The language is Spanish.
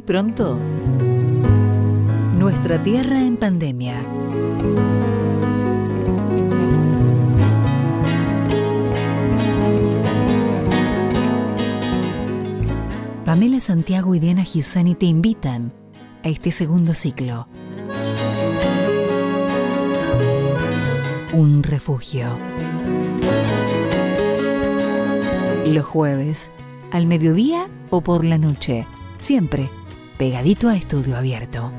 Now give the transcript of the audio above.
pronto, Nuestra Tierra en Pandemia. Pamela Santiago y Diana Giussani te invitan a este segundo ciclo. Un refugio. Los jueves, al mediodía o por la noche, siempre pegadito a estudio abierto.